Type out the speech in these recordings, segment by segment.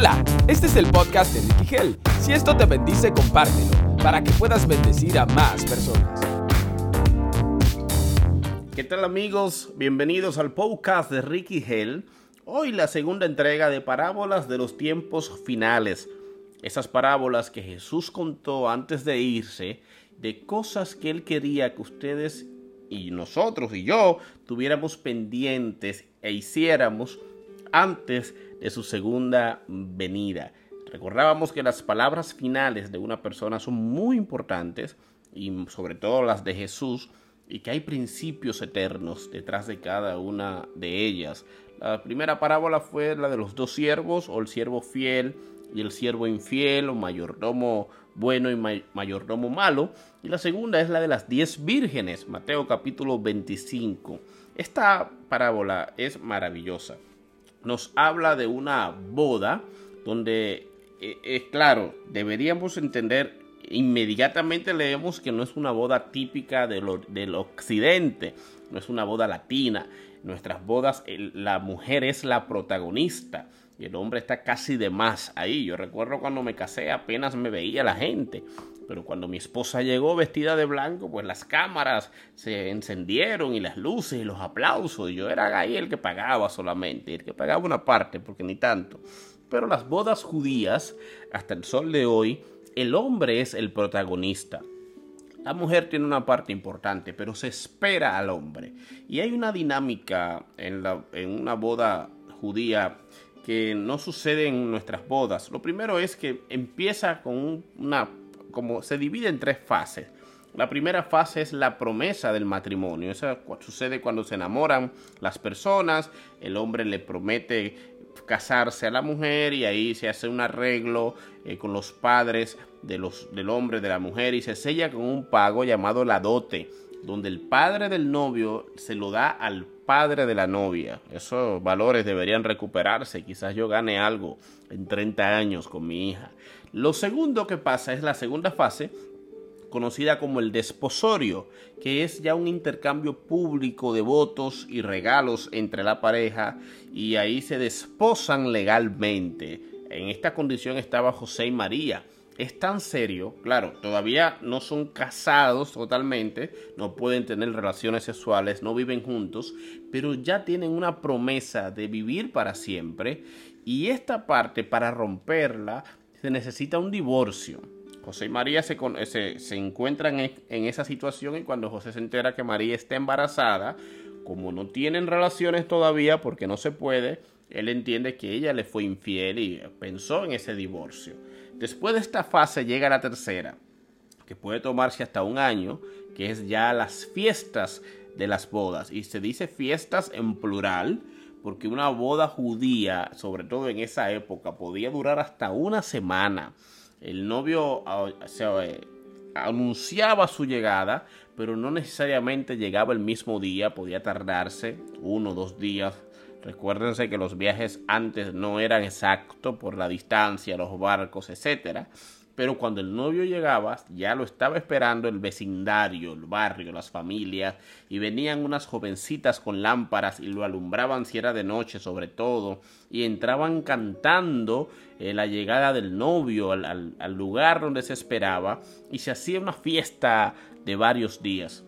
Hola, este es el podcast de Ricky Hell. Si esto te bendice, compártelo para que puedas bendecir a más personas. ¿Qué tal amigos? Bienvenidos al podcast de Ricky Hell. Hoy la segunda entrega de parábolas de los tiempos finales. Esas parábolas que Jesús contó antes de irse de cosas que él quería que ustedes y nosotros y yo tuviéramos pendientes e hiciéramos antes de su segunda venida. Recordábamos que las palabras finales de una persona son muy importantes y sobre todo las de Jesús y que hay principios eternos detrás de cada una de ellas. La primera parábola fue la de los dos siervos o el siervo fiel y el siervo infiel o mayordomo bueno y mayordomo malo. Y la segunda es la de las diez vírgenes, Mateo capítulo 25. Esta parábola es maravillosa nos habla de una boda donde, es eh, eh, claro, deberíamos entender, inmediatamente leemos que no es una boda típica del occidente, no es una boda latina. Nuestras bodas, la mujer es la protagonista y el hombre está casi de más ahí. Yo recuerdo cuando me casé apenas me veía la gente. Pero cuando mi esposa llegó vestida de blanco, pues las cámaras se encendieron y las luces y los aplausos. Yo era ahí el que pagaba solamente, el que pagaba una parte, porque ni tanto. Pero las bodas judías, hasta el sol de hoy, el hombre es el protagonista. La mujer tiene una parte importante, pero se espera al hombre. Y hay una dinámica en una boda judía que no sucede en nuestras bodas. Lo primero es que empieza con una como se divide en tres fases. La primera fase es la promesa del matrimonio. Eso sucede cuando se enamoran las personas, el hombre le promete casarse a la mujer y ahí se hace un arreglo eh, con los padres de los, del hombre, de la mujer y se sella con un pago llamado la dote, donde el padre del novio se lo da al padre de la novia. Esos valores deberían recuperarse. Quizás yo gane algo en 30 años con mi hija. Lo segundo que pasa es la segunda fase, conocida como el desposorio, que es ya un intercambio público de votos y regalos entre la pareja y ahí se desposan legalmente. En esta condición estaba José y María. Es tan serio, claro, todavía no son casados totalmente, no pueden tener relaciones sexuales, no viven juntos, pero ya tienen una promesa de vivir para siempre y esta parte para romperla se necesita un divorcio. José y María se, se, encuentran en, en, esa situación y cuando José se entera que María está embarazada, como no tienen relaciones todavía porque no se puede, él entiende que ella le fue infiel y pensó en ese divorcio. Después de esta fase llega la tercera, que puede tomarse hasta un año, que es ya las fiestas de las bodas. Y se dice fiestas en plural, porque una boda judía, sobre todo en esa época, podía durar hasta una semana. El novio ah, eh, anunciaba su llegada, pero no necesariamente llegaba el mismo día, podía tardarse uno o dos días. Recuérdense que los viajes antes no eran exactos por la distancia, los barcos, etcétera pero cuando el novio llegaba ya lo estaba esperando el vecindario, el barrio, las familias, y venían unas jovencitas con lámparas y lo alumbraban si era de noche sobre todo, y entraban cantando eh, la llegada del novio al lugar donde se esperaba, y se hacía una fiesta de varios días.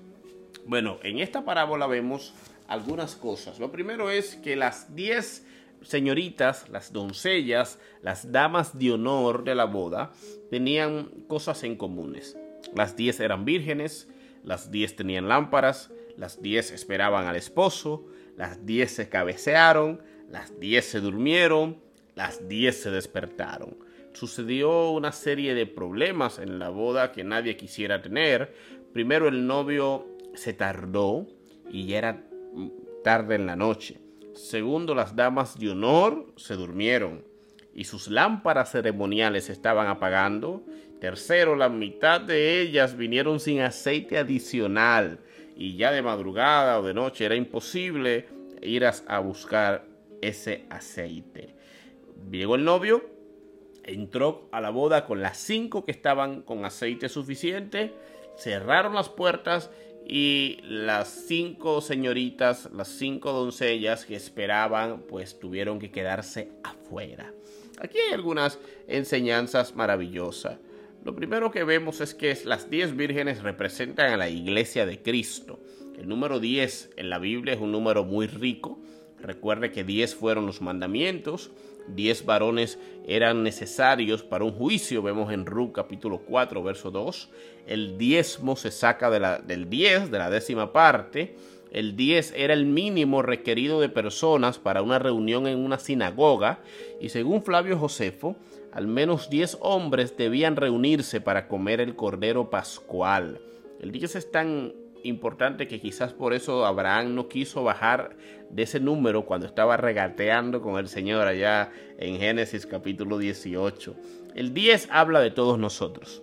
Bueno, en esta parábola vemos algunas cosas. Lo primero es que las diez señoritas, las doncellas, las damas de honor de la boda, tenían cosas en comunes. Las diez eran vírgenes, las diez tenían lámparas, las diez esperaban al esposo, las diez se cabecearon, las diez se durmieron, las diez se despertaron. Sucedió una serie de problemas en la boda que nadie quisiera tener. Primero el novio se tardó y ya era tarde en la noche. Segundo, las damas de honor se durmieron y sus lámparas ceremoniales estaban apagando. Tercero, la mitad de ellas vinieron sin aceite adicional y ya de madrugada o de noche era imposible ir a, buscar ese aceite. Llegó el novio, entró a la boda con las cinco que estaban con aceite suficiente, cerraron las puertas y las cinco señoritas, las cinco doncellas que esperaban, pues tuvieron que quedarse afuera. Aquí hay algunas enseñanzas maravillosas. Lo primero que vemos es que las diez vírgenes representan a la iglesia de Cristo. El número 10 en la Biblia es un número muy rico. Recuerde que 10 fueron los mandamientos, 10 varones eran necesarios para un juicio, vemos en Ruth capítulo 4, verso 2. El diezmo se saca de la, del 10, de la décima parte. El 10 era el mínimo requerido de personas para una reunión en una sinagoga y según Flavio Josefo, al menos 10 hombres debían reunirse para comer el cordero pascual. El 10 es tan importante que quizás por eso Abraham no quiso bajar de ese número cuando estaba regateando con el Señor allá en Génesis capítulo 18. El 10 habla de todos nosotros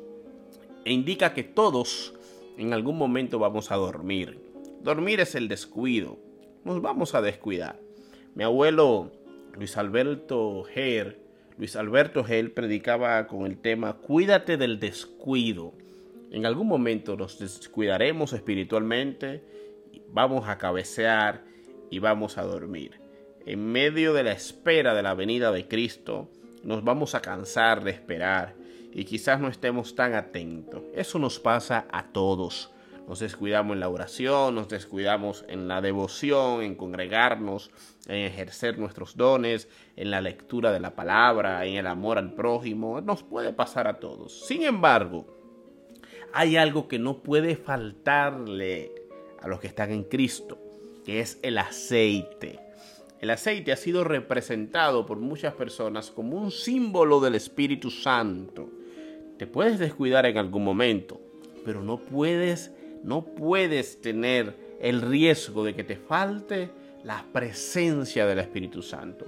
e indica que todos en algún momento vamos a dormir. Dormir es el descuido. Nos vamos a descuidar. Mi abuelo Luis Alberto Ger, Luis Alberto Gel predicaba con el tema Cuídate del descuido. En algún momento nos descuidaremos espiritualmente, vamos a cabecear y vamos a dormir. En medio de la espera de la venida de Cristo, nos vamos a cansar de esperar y quizás no estemos tan atentos. Eso nos pasa a todos. Nos descuidamos en la oración, nos descuidamos en la devoción, en congregarnos, en ejercer nuestros dones, en la lectura de la palabra, en el amor al prójimo. Nos puede pasar a todos. Sin embargo, hay algo que no puede faltarle a los que están en Cristo, que es el aceite. El aceite ha sido representado por muchas personas como un símbolo del Espíritu Santo. Te puedes descuidar en algún momento, pero no puedes, no puedes tener el riesgo de que te falte la presencia del Espíritu Santo,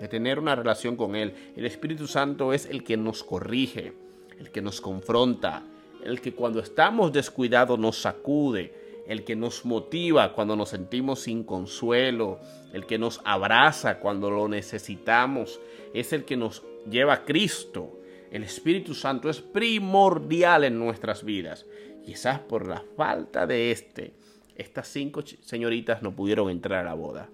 de tener una relación con Él. El Espíritu Santo es el que nos corrige, el que nos confronta, el que cuando estamos descuidados nos sacude, el que nos motiva cuando nos sentimos sin consuelo, el que nos abraza cuando lo necesitamos, es el que nos lleva a Cristo. El Espíritu Santo es primordial en nuestras vidas. Quizás por la falta de este, estas cinco señoritas no pudieron entrar a la boda.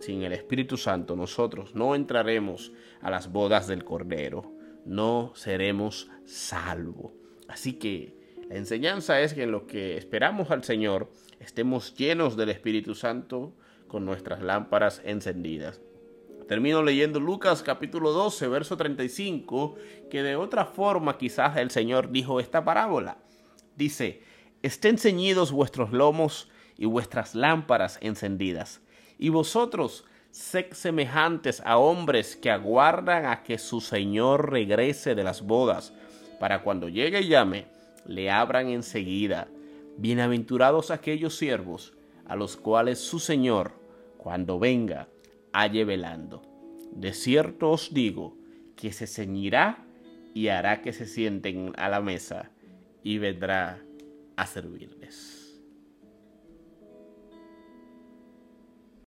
Sin el Espíritu Santo nosotros no entraremos a las bodas del Cordero, no seremos salvos. Así que la enseñanza es que en lo que esperamos al Señor estemos llenos del Espíritu Santo con nuestras lámparas encendidas. Termino leyendo Lucas capítulo 12, verso 35, que de otra forma quizás el Señor dijo esta parábola. Dice, estén ceñidos vuestros lomos y vuestras lámparas encendidas, y vosotros sed semejantes a hombres que aguardan a que su Señor regrese de las bodas, para cuando llegue y llame, le abran enseguida. Bienaventurados aquellos siervos a los cuales su Señor, cuando venga, halle velando. De cierto os digo que se ceñirá y hará que se sienten a la mesa y vendrá a servirles.